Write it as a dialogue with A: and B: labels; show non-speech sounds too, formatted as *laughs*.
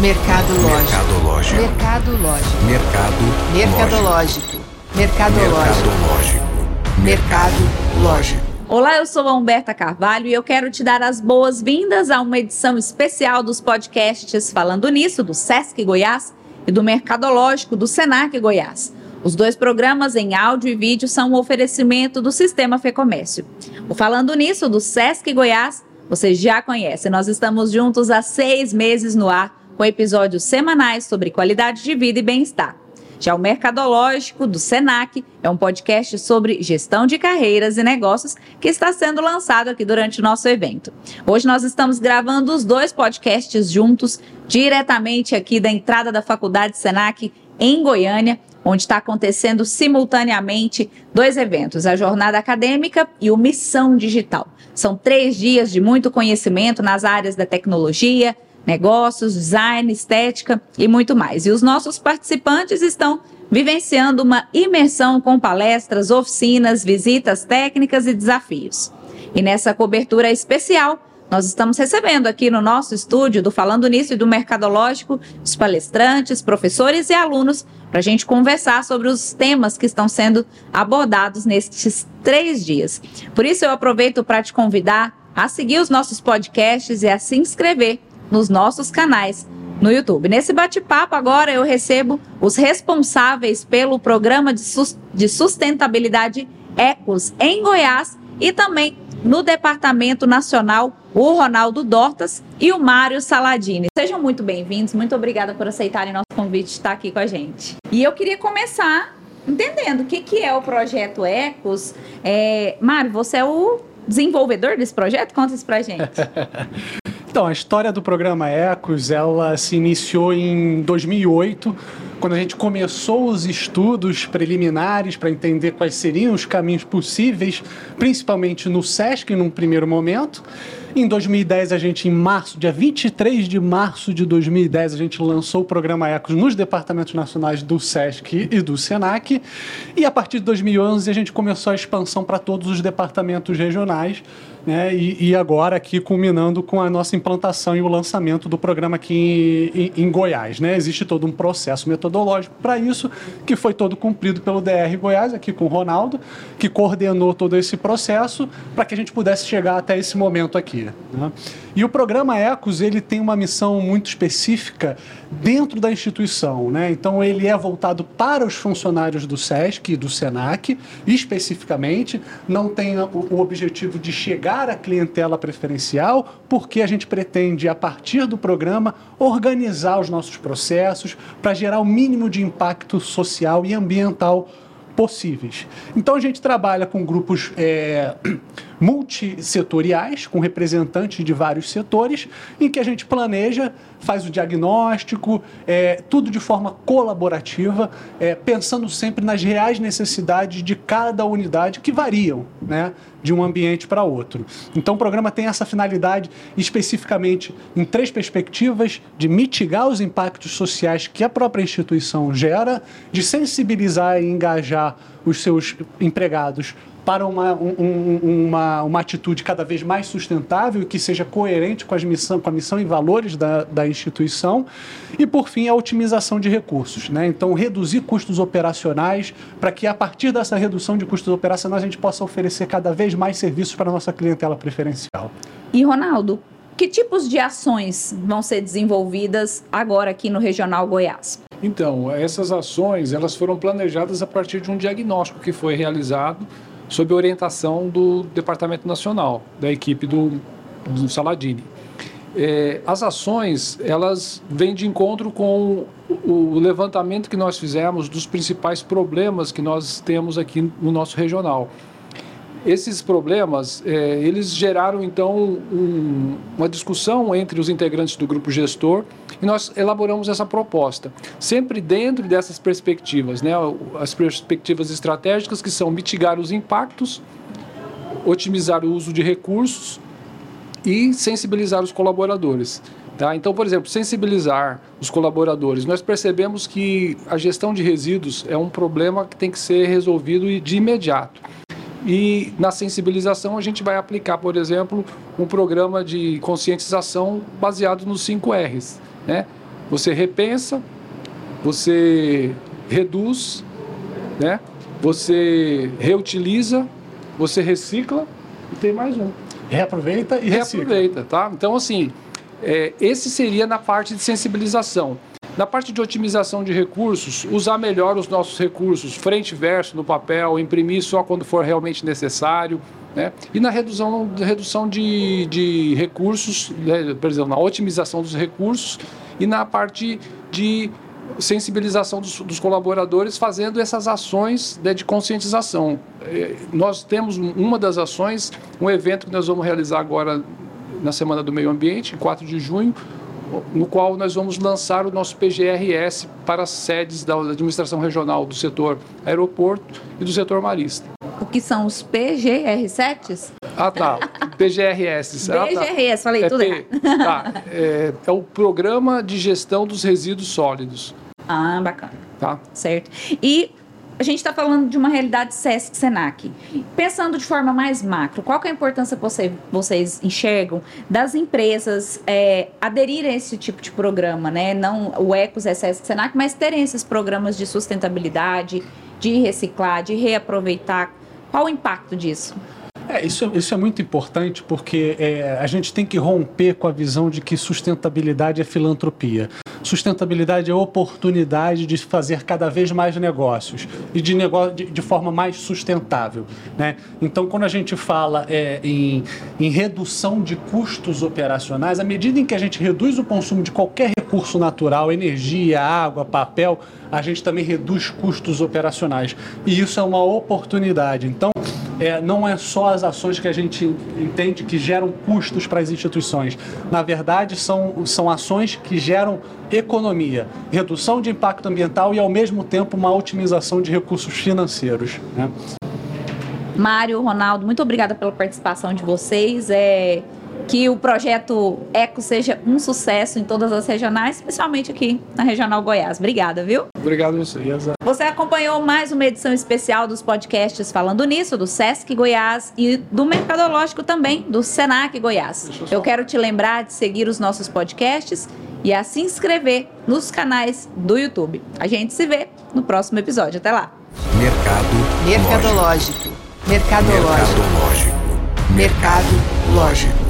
A: Mercadológico.
B: Mercadológico.
A: Mercado.
B: Mercadológico. Mercadológico.
A: Mercadológico. Mercadológico.
C: Olá, eu sou a Humberta Carvalho e eu quero te dar as boas-vindas a uma edição especial dos podcasts Falando Nisso, do Sesc Goiás e do Mercadológico do Senac Goiás. Os dois programas em áudio e vídeo são um oferecimento do Sistema Fecomércio. O Falando Nisso, do Sesc Goiás, você já conhece. Nós estamos juntos há seis meses no ar, com episódios semanais sobre qualidade de vida e bem-estar. Já o Mercadológico do Senac é um podcast sobre gestão de carreiras e negócios que está sendo lançado aqui durante o nosso evento. Hoje nós estamos gravando os dois podcasts juntos, diretamente aqui da entrada da Faculdade Senac em Goiânia, onde está acontecendo simultaneamente dois eventos, a Jornada Acadêmica e o Missão Digital. São três dias de muito conhecimento nas áreas da tecnologia, negócios, design, estética e muito mais. E os nossos participantes estão vivenciando uma imersão com palestras, oficinas, visitas técnicas e desafios. E nessa cobertura especial, nós estamos recebendo aqui no nosso estúdio do Falando Nisso e do Mercadológico os palestrantes, professores e alunos para a gente conversar sobre os temas que estão sendo abordados nestes três dias. Por isso, eu aproveito para te convidar a seguir os nossos podcasts e a se inscrever nos nossos canais no YouTube. Nesse bate-papo, agora eu recebo os responsáveis pelo programa de, sus de sustentabilidade Ecos em Goiás e também no Departamento Nacional, o Ronaldo Dortas e o Mário Saladini. Sejam muito bem-vindos, muito obrigada por aceitarem nosso convite de estar aqui com a gente. E eu queria começar entendendo o que, que é o projeto Ecos. É, Mário, você é o desenvolvedor desse projeto? Conta isso pra gente. *laughs*
D: Então, a história do programa Ecos, ela se iniciou em 2008, quando a gente começou os estudos preliminares para entender quais seriam os caminhos possíveis, principalmente no SESC, num primeiro momento. Em 2010, a gente, em março, dia 23 de março de 2010, a gente lançou o programa Ecos nos departamentos nacionais do SESC e do SENAC. E a partir de 2011, a gente começou a expansão para todos os departamentos regionais. Né? E, e, agora aqui culminando com a nossa implantação e o lançamento do programa aqui em, em, em Goiás. Né? Existe todo um processo metodológico para isso, que foi todo cumprido pelo DR Goiás, aqui com o Ronaldo, que coordenou todo esse processo para que a gente pudesse chegar até esse momento aqui. Né? E o programa Ecos ele tem uma missão muito específica dentro da instituição. Né? Então, ele é voltado para os funcionários do SESC e do SENAC, especificamente. Não tem o objetivo de chegar à clientela preferencial, porque a gente pretende, a partir do programa, organizar os nossos processos para gerar o mínimo de impacto social e ambiental possíveis. Então a gente trabalha com grupos é, *clears throat* multissetoriais, com representantes de vários setores, em que a gente planeja, faz o diagnóstico, é, tudo de forma colaborativa, é, pensando sempre nas reais necessidades de cada unidade, que variam né, de um ambiente para outro. Então o programa tem essa finalidade especificamente em três perspectivas: de mitigar os impactos sociais que a própria instituição gera, de sensibilizar e engajar os seus empregados para uma, um, uma, uma atitude cada vez mais sustentável e que seja coerente com, as missão, com a missão e valores da, da instituição. E, por fim, a otimização de recursos. Né? Então, reduzir custos operacionais para que, a partir dessa redução de custos operacionais, a gente possa oferecer cada vez mais serviços para a nossa clientela preferencial.
C: E, Ronaldo, que tipos de ações vão ser desenvolvidas agora aqui no Regional Goiás?
E: Então, essas ações elas foram planejadas a partir de um diagnóstico que foi realizado sob orientação do Departamento Nacional, da equipe do, do Saladini. É, as ações, elas vêm de encontro com o levantamento que nós fizemos dos principais problemas que nós temos aqui no nosso regional. Esses problemas, é, eles geraram então um, uma discussão entre os integrantes do grupo gestor e nós elaboramos essa proposta, sempre dentro dessas perspectivas, né, as perspectivas estratégicas que são mitigar os impactos, otimizar o uso de recursos e sensibilizar os colaboradores. Tá? Então, por exemplo, sensibilizar os colaboradores. Nós percebemos que a gestão de resíduos é um problema que tem que ser resolvido de imediato. E na sensibilização a gente vai aplicar, por exemplo, um programa de conscientização baseado nos 5 R's. Né? Você repensa, você reduz, né? você reutiliza, você recicla e tem mais um.
D: Reaproveita e recicla.
E: Reaproveita, tá? Então, assim, é, esse seria na parte de sensibilização. Na parte de otimização de recursos, usar melhor os nossos recursos, frente e verso no papel, imprimir só quando for realmente necessário. Né? E na redução, redução de, de recursos, né? por exemplo, na otimização dos recursos e na parte de sensibilização dos, dos colaboradores fazendo essas ações né, de conscientização. É, nós temos uma das ações, um evento que nós vamos realizar agora na Semana do Meio Ambiente, em 4 de junho, no qual nós vamos lançar o nosso PGRS para as sedes da administração regional do setor aeroporto e do setor marista.
C: O que são os PGR7s?
E: Ah, tá. PGRS.
C: Ah, tá. falei
E: é
C: tudo
E: P... Tá. É, é o Programa de Gestão dos Resíduos Sólidos.
C: Ah, bacana.
E: Tá.
C: Certo. E a gente está falando de uma realidade SESC-SENAC. Pensando de forma mais macro, qual é a importância que você, vocês enxergam das empresas é, aderirem a esse tipo de programa, né? Não o ECOS é SESC-SENAC, mas terem esses programas de sustentabilidade, de reciclar, de reaproveitar. Qual o impacto disso?
D: É, isso, isso é muito importante porque é, a gente tem que romper com a visão de que sustentabilidade é filantropia. Sustentabilidade é oportunidade de fazer cada vez mais negócios e de, negócio, de, de forma mais sustentável. Né? Então, quando a gente fala é, em, em redução de custos operacionais, à medida em que a gente reduz o consumo de qualquer recurso natural, energia, água, papel, a gente também reduz custos operacionais. E isso é uma oportunidade. Então, é, não é só as ações que a gente entende que geram custos para as instituições. Na verdade, são, são ações que geram economia, redução de impacto ambiental e, ao mesmo tempo, uma otimização de recursos financeiros. Né?
C: Mário, Ronaldo, muito obrigada pela participação de vocês. É, que o projeto Eco seja um sucesso em todas as regionais, especialmente aqui na Regional Goiás. Obrigada, viu?
E: Obrigado a você.
C: Você acompanhou mais uma edição especial dos podcasts Falando Nisso, do Sesc Goiás e do Mercadológico também, do Senac Goiás. Eu, Eu quero te lembrar de seguir os nossos podcasts e a se inscrever nos canais do YouTube. A gente se vê no próximo episódio. Até lá.
A: Mercado
B: Mercadológico.
A: Mercadológico. Mercado lógico.